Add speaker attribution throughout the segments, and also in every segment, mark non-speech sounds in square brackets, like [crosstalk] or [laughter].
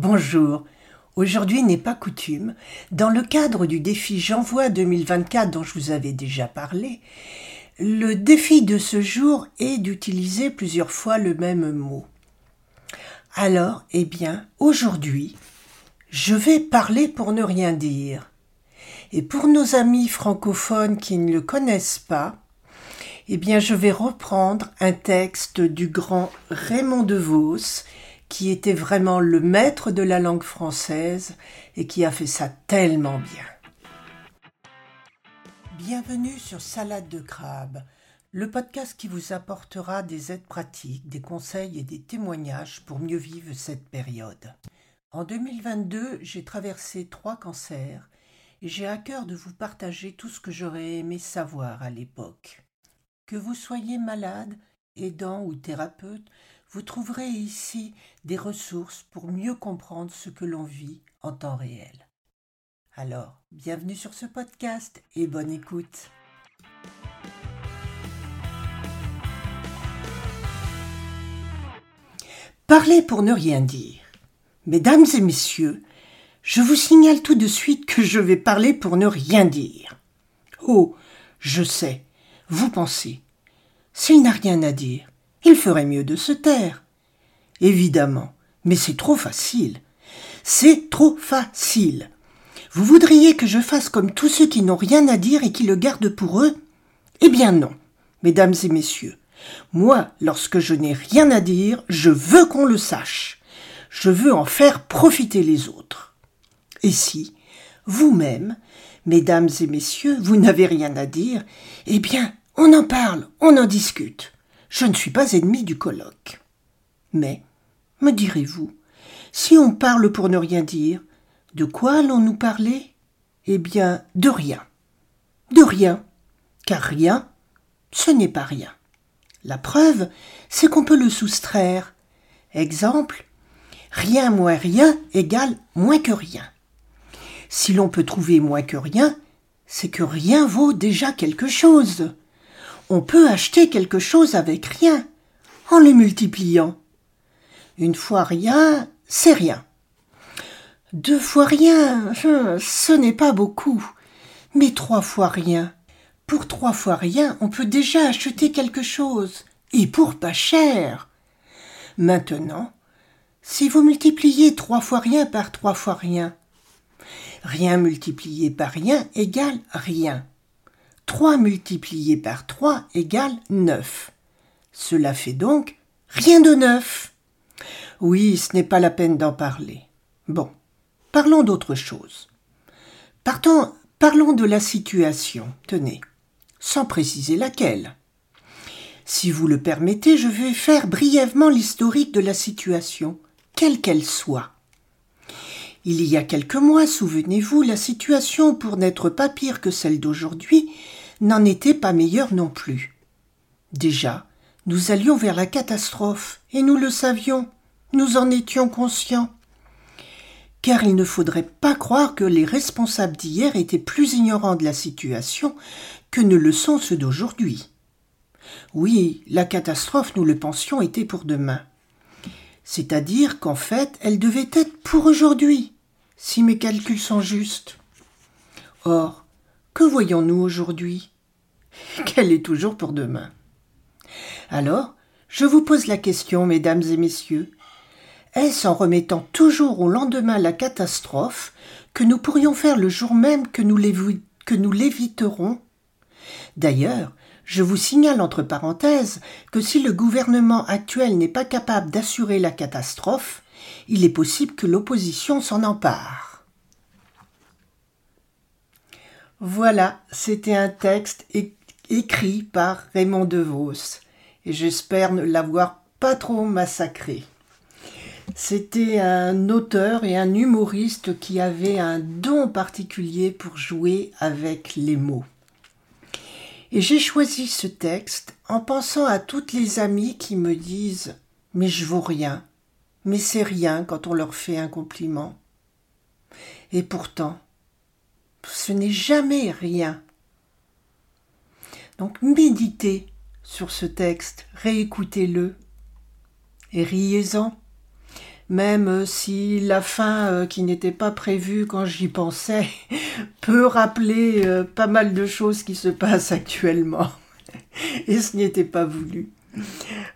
Speaker 1: Bonjour. Aujourd'hui n'est pas coutume. Dans le cadre du défi J'envoie 2024 dont je vous avais déjà parlé, le défi de ce jour est d'utiliser plusieurs fois le même mot. Alors, eh bien, aujourd'hui, je vais parler pour ne rien dire. Et pour nos amis francophones qui ne le connaissent pas, eh bien, je vais reprendre un texte du grand Raymond DeVos qui était vraiment le maître de la langue française et qui a fait ça tellement bien. Bienvenue sur Salade de crabe, le podcast qui vous apportera des aides pratiques, des conseils et des témoignages pour mieux vivre cette période. En 2022, j'ai traversé trois cancers et j'ai à cœur de vous partager tout ce que j'aurais aimé savoir à l'époque. Que vous soyez malade, aidant ou thérapeute, vous trouverez ici des ressources pour mieux comprendre ce que l'on vit en temps réel. Alors, bienvenue sur ce podcast et bonne écoute. Parler pour ne rien dire. Mesdames et messieurs, je vous signale tout de suite que je vais parler pour ne rien dire. Oh, je sais, vous pensez. S'il n'a rien à dire, il ferait mieux de se taire. Évidemment, mais c'est trop facile. C'est trop facile. Vous voudriez que je fasse comme tous ceux qui n'ont rien à dire et qui le gardent pour eux? Eh bien non, mesdames et messieurs. Moi, lorsque je n'ai rien à dire, je veux qu'on le sache. Je veux en faire profiter les autres. Et si, vous-même, mesdames et messieurs, vous n'avez rien à dire, eh bien, on en parle, on en discute. Je ne suis pas ennemi du colloque. Mais, me direz-vous, si on parle pour ne rien dire, de quoi allons-nous parler? Eh bien, de rien. De rien. Car rien, ce n'est pas rien. La preuve, c'est qu'on peut le soustraire. Exemple, rien moins rien égale moins que rien. Si l'on peut trouver moins que rien, c'est que rien vaut déjà quelque chose on peut acheter quelque chose avec rien, en le multipliant. Une fois rien, c'est rien. Deux fois rien, ce n'est pas beaucoup. Mais trois fois rien. Pour trois fois rien, on peut déjà acheter quelque chose, et pour pas cher. Maintenant, si vous multipliez trois fois rien par trois fois rien, rien multiplié par rien égale rien. 3 multiplié par 3 égale 9. Cela fait donc rien de neuf. Oui, ce n'est pas la peine d'en parler. Bon, parlons d'autre chose. Partons, parlons de la situation, tenez, sans préciser laquelle. Si vous le permettez, je vais faire brièvement l'historique de la situation, quelle qu'elle soit. Il y a quelques mois, souvenez-vous, la situation, pour n'être pas pire que celle d'aujourd'hui, n'en était pas meilleure non plus. Déjà, nous allions vers la catastrophe, et nous le savions, nous en étions conscients. Car il ne faudrait pas croire que les responsables d'hier étaient plus ignorants de la situation que ne le sont ceux d'aujourd'hui. Oui, la catastrophe, nous le pensions, était pour demain. C'est-à-dire qu'en fait, elle devait être pour aujourd'hui, si mes calculs sont justes. Or, que voyons-nous aujourd'hui? Qu'elle est toujours pour demain. Alors, je vous pose la question, mesdames et messieurs. Est-ce en remettant toujours au lendemain la catastrophe que nous pourrions faire le jour même que nous l'éviterons? D'ailleurs, je vous signale entre parenthèses que si le gouvernement actuel n'est pas capable d'assurer la catastrophe, il est possible que l'opposition s'en empare. Voilà, c'était un texte écrit par Raymond DeVos, et j'espère ne l'avoir pas trop massacré. C'était un auteur et un humoriste qui avait un don particulier pour jouer avec les mots. Et j'ai choisi ce texte en pensant à toutes les amies qui me disent Mais je vaux rien, mais c'est rien quand on leur fait un compliment. Et pourtant, ce n'est jamais rien. Donc méditez sur ce texte, réécoutez-le et riez-en. même si la fin euh, qui n'était pas prévue quand j'y pensais [laughs] peut rappeler euh, pas mal de choses qui se passent actuellement. [laughs] Et ce n'était pas voulu.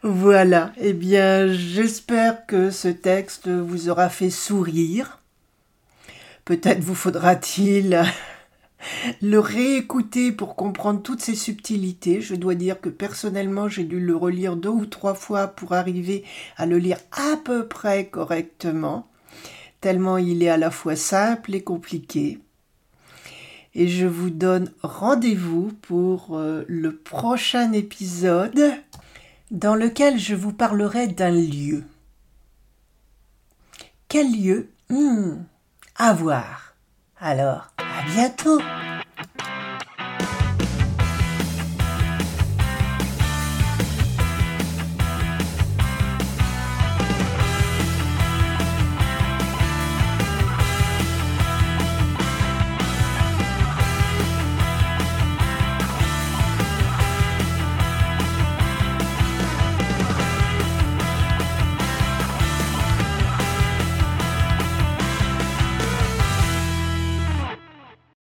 Speaker 1: Voilà, eh bien j'espère que ce texte vous aura fait sourire. Peut-être vous faudra-t-il [laughs] le réécouter pour comprendre toutes ces subtilités. Je dois dire que personnellement, j'ai dû le relire deux ou trois fois pour arriver à le lire à peu près correctement, tellement il est à la fois simple et compliqué. Et je vous donne rendez-vous pour euh, le prochain épisode dans lequel je vous parlerai d'un lieu. Quel lieu? Hmm, À voir. Alors, à bientôt